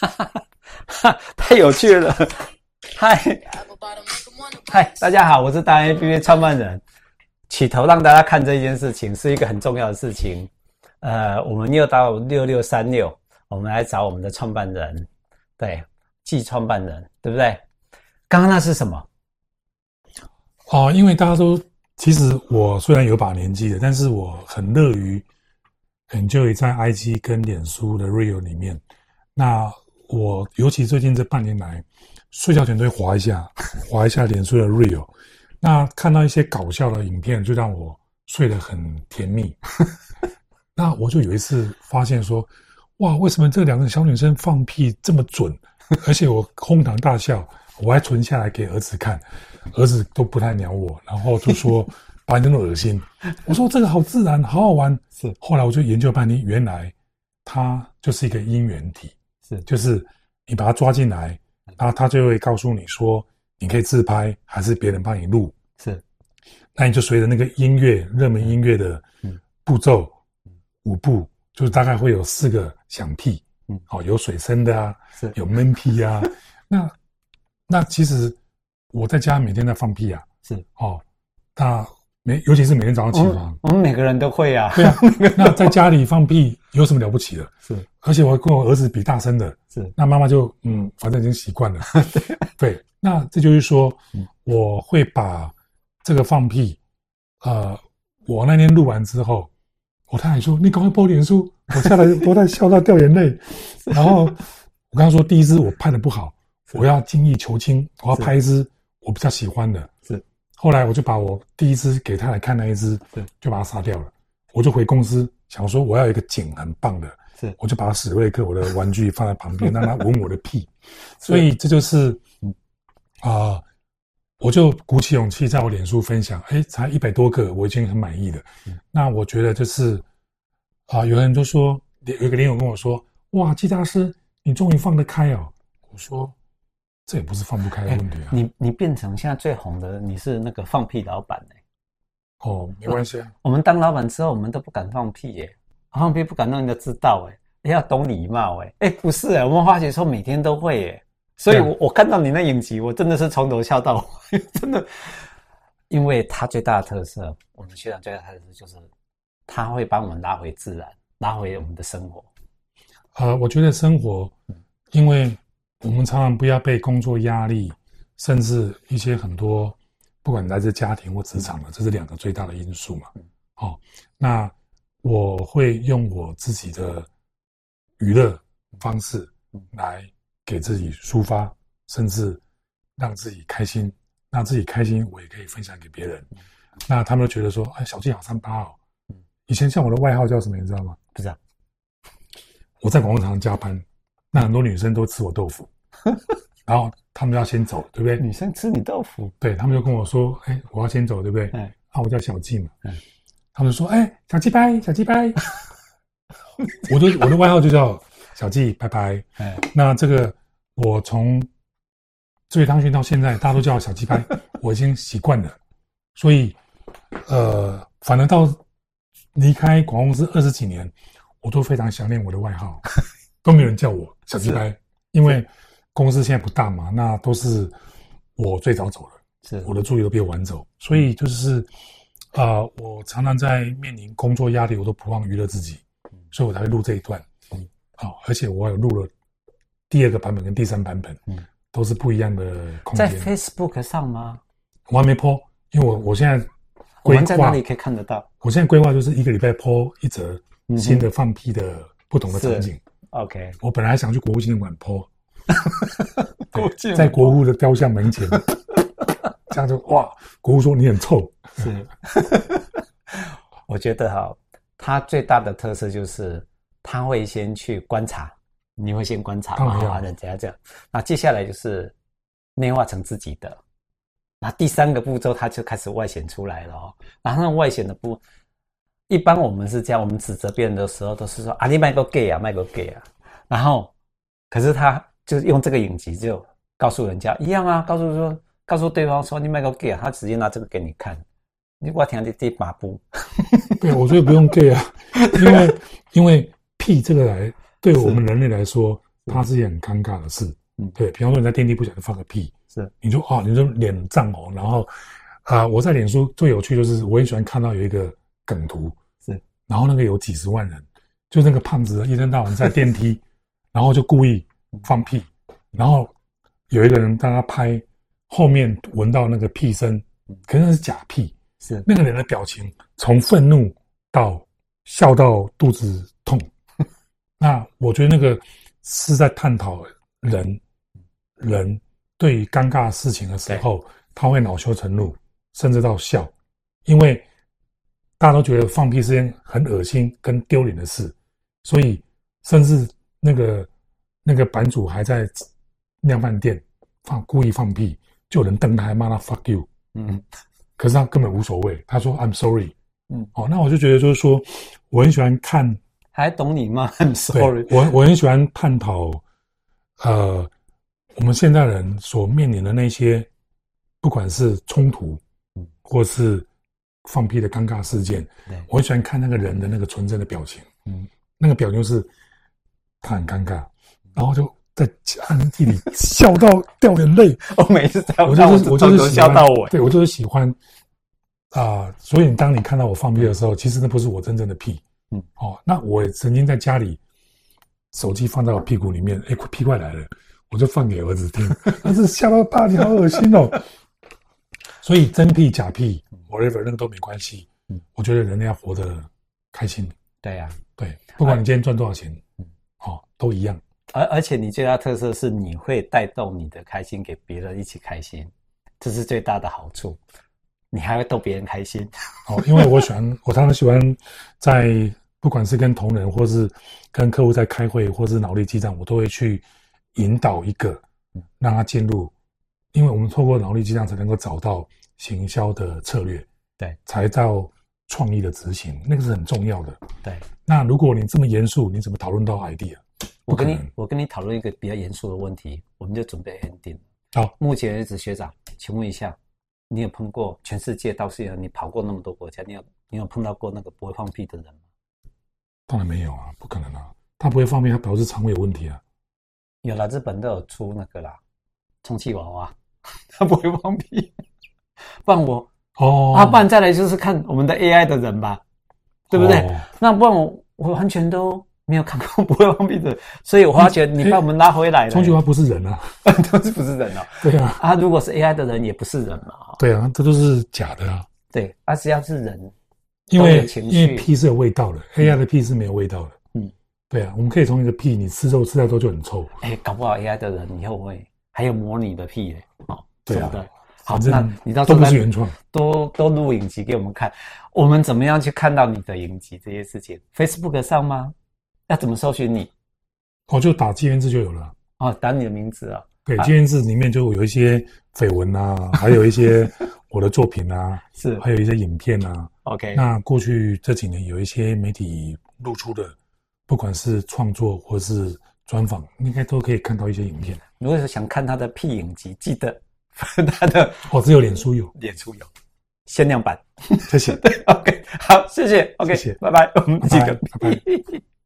哈 太有趣了！嗨嗨，大家好，我是大 A P P 创办人。起头让大家看这件事情是一个很重要的事情。呃，我们又到六六三六，我们来找我们的创办人，对，季创办人，对不对？刚刚那是什么？哦，因为大家都其实我虽然有把年纪了，但是我很乐于 enjoy 在 IG 跟脸书的 Real 里面。那我尤其最近这半年来，睡觉前都会滑一下，划一下脸书的 Real。那看到一些搞笑的影片，就让我睡得很甜蜜。那我就有一次发现说，哇，为什么这两个小女生放屁这么准？而且我哄堂大笑。我还存下来给儿子看，儿子都不太鸟我，然后就说把你那么恶心。我说这个好自然，好好玩。是，后来我就研究半天，原来它就是一个因缘体，是，就是你把他抓进来，然后它就会告诉你说，你可以自拍还是别人帮你录。是，那你就随着那个音乐，热门音乐的步骤，五步，就是大概会有四个响屁，嗯，好，有水声的啊，是，有闷屁啊，那。那其实我在家每天在放屁啊，是。哦，那每尤其是每天早上起床，我们每个人都会啊。对啊，那在家里放屁有什么了不起的？是，而且我跟我儿子比大声的，是。那妈妈就嗯，反正已经习惯了。对，那这就是说，我会把这个放屁，呃，我那天录完之后，我太太说：“你赶快播脸书。”我下来都在笑到掉眼泪。然后我刚刚说第一支我拍的不好。我要精益求精，我要拍一支我比较喜欢的。是，后来我就把我第一只给他来看那一只，是，就把它杀掉了。我就回公司想说我要一个景很棒的，是，我就把史瑞克我的玩具放在旁边，让他闻我的屁。所以这就是，啊、呃，我就鼓起勇气在我脸书分享，哎，才一百多个，我已经很满意了。那我觉得就是，啊、呃，有人就说，有一个连友跟我说，哇，季大师，你终于放得开哦。我说。这也不是放不开的问题啊！欸、你你变成现在最红的，你是那个放屁老板呢、欸？哦，没关系啊。我们当老板之后，我们都不敢放屁耶、欸，放屁不敢让人家知道哎、欸，要懂礼貌哎、欸。哎、欸，不是哎、欸，我们发觉说每天都会耶、欸。所以我，我、看到你那影集，我真的是从头笑到尾，真的。因为它最大的特色，我们学长最大的特色就是，他会帮我们拉回自然，拉回我们的生活。呃，我觉得生活，因为。我们常常不要被工作压力，甚至一些很多，不管来自家庭或职场的，这是两个最大的因素嘛。好，那我会用我自己的娱乐方式来给自己抒发，甚至让自己开心，让自己开心，我也可以分享给别人。那他们都觉得说，哎，小季好三八哦。以前像我的外号叫什么，你知道吗？不知道。我在广告厂加班。那很多女生都吃我豆腐，然后他们要先走，对不对？女生吃你豆腐，对，他们就跟我说：“哎，我要先走，对不对？”哎，啊，我叫小季嘛，哎，他们就说：“哎，小季拜，小季拜。”我的我的外号就叫小季拜拜。哎，那这个我从最当选到现在，大家都叫我小季拜，我已经习惯了。所以，呃，反而到离开广告公司二十几年，我都非常想念我的外号。都没有人叫我小鸡掰，因为公司现在不大嘛，那都是我最早走了，是。我的助理都比我晚走，所以就是啊、呃，我常常在面临工作压力，我都不忘娱乐自己，所以我才会录这一段。嗯，好，而且我还有录了第二个版本跟第三版本，嗯，都是不一样的空间。在 Facebook 上吗？我还没 po，因为我我现在我们在哪里可以看得到？我现在规划就是一个礼拜 po 一则新的放屁的不同的场景。OK，我本来想去国父纪念馆 po，在国父的雕像门前，这样就哇，国父说你很臭。是，我觉得哈，他最大的特色就是他会先去观察，你会先观察啊，人家这样，那接下来就是内化成自己的，那第三个步骤他就开始外显出来了哦，然后那外显的步。一般我们是这样，我们指责别人的时候都是说啊，你卖个 gay 啊，卖个 gay 啊。然后，可是他就是用这个影集就告诉人家一样啊，告诉说，告诉对方说你卖个 gay 啊，他直接拿这个给你看。你我听你这马步。对，我觉得不用 gay 啊，因为因为屁这个来对我们人类来说它是一件很尴尬的事。嗯，对，比方说你在电梯不小心放个屁，是你就哦，你就脸涨红，然后啊、呃，我在脸书最有趣就是我很喜欢看到有一个梗图，是，然后那个有几十万人，就那个胖子一天到晚在电梯，然后就故意放屁，然后有一个人帮他拍后面闻到那个屁声，可能那是假屁，是。那个人的表情从愤怒到笑到肚子痛，那我觉得那个是在探讨人。人对于尴尬事情的时候，他会恼羞成怒，甚至到笑，因为大家都觉得放屁是件很恶心跟丢脸的事，所以甚至那个那个版主还在量贩店放故意放屁，就有人瞪他，还骂他 fuck you，嗯，可是他根本无所谓，他说 I'm sorry，嗯，哦，那我就觉得就是说，我很喜欢看，还懂你吗？I'm sorry，我我很喜欢探讨，呃。我们现代人所面临的那些，不管是冲突，或是放屁的尴尬事件，我很喜欢看那个人的那个纯真的表情，嗯，那个表情就是他很尴尬，然后就在暗地里笑到掉眼泪。我每次在我就是我就是笑到我，对我就是喜欢啊。所以当你看到我放屁的时候，其实那不是我真正的屁，嗯，哦，那我曾经在家里手机放在我屁股里面，哎，屁快来了。我就放给儿子听，但是吓到大，你好恶心哦。所以真屁假屁，whatever 那个都没关系。嗯，我觉得人要活得开心。对呀，对，不管你今天赚多少钱，嗯，好，都一样。而而且你最大特色是你会带动你的开心给别人一起开心，这是最大的好处。你还会逗别人开心。哦，因为我喜欢，我常常喜欢在不管是跟同仁，或是跟客户在开会，或是脑力激荡，我都会去。引导一个，让他进入，因为我们透过脑力激荡才能够找到行销的策略，对，才到创意的执行，那个是很重要的。对，那如果你这么严肃，你怎么讨论到 idea？我跟你，我跟你讨论一个比较严肃的问题，我们就准备 ending。好，目前为止，学长，请问一下，你有碰过全世界到现在你跑过那么多国家，你有你有碰到过那个不会放屁的人吗？当然没有啊，不可能啊，他不会放屁，他表示肠胃有问题啊。有了，日本都有出那个啦，充气娃娃，他不会放屁。不然我哦，啊，不然再来就是看我们的 AI 的人吧，对不对？哦、那不然我我完全都没有看过 不会放屁的，所以我发觉你把我们拉回来了。充气娃娃不是人啊，都是不是人哦、啊？对啊，啊，如果是 AI 的人也不是人嘛？对啊，这都是假的啊。对，啊，只要是人，因为因为屁是有味道的、嗯、，AI 的屁是没有味道的。嗯对啊，我们可以从一个屁，你吃肉吃太多就很臭。哎，搞不好 AI 的人以后会还有模拟的屁嘞，哦，对啊，好，那你到时候都不是原创，多多录影集给我们看，我们怎么样去看到你的影集这些事情？Facebook 上吗？要怎么搜寻你？哦，就打关键字就有了。哦，打你的名字啊。对，关键字里面就有一些绯闻啊，还有一些我的作品啊，是，还有一些影片啊。OK，那过去这几年有一些媒体露出的。不管是创作或是专访，应该都可以看到一些影片。如果是想看他的屁影集，记得他的我，只有脸书有，脸书有限量版。谢谢。对，OK，好，谢谢，OK，谢谢，拜拜，我们记得，拜拜。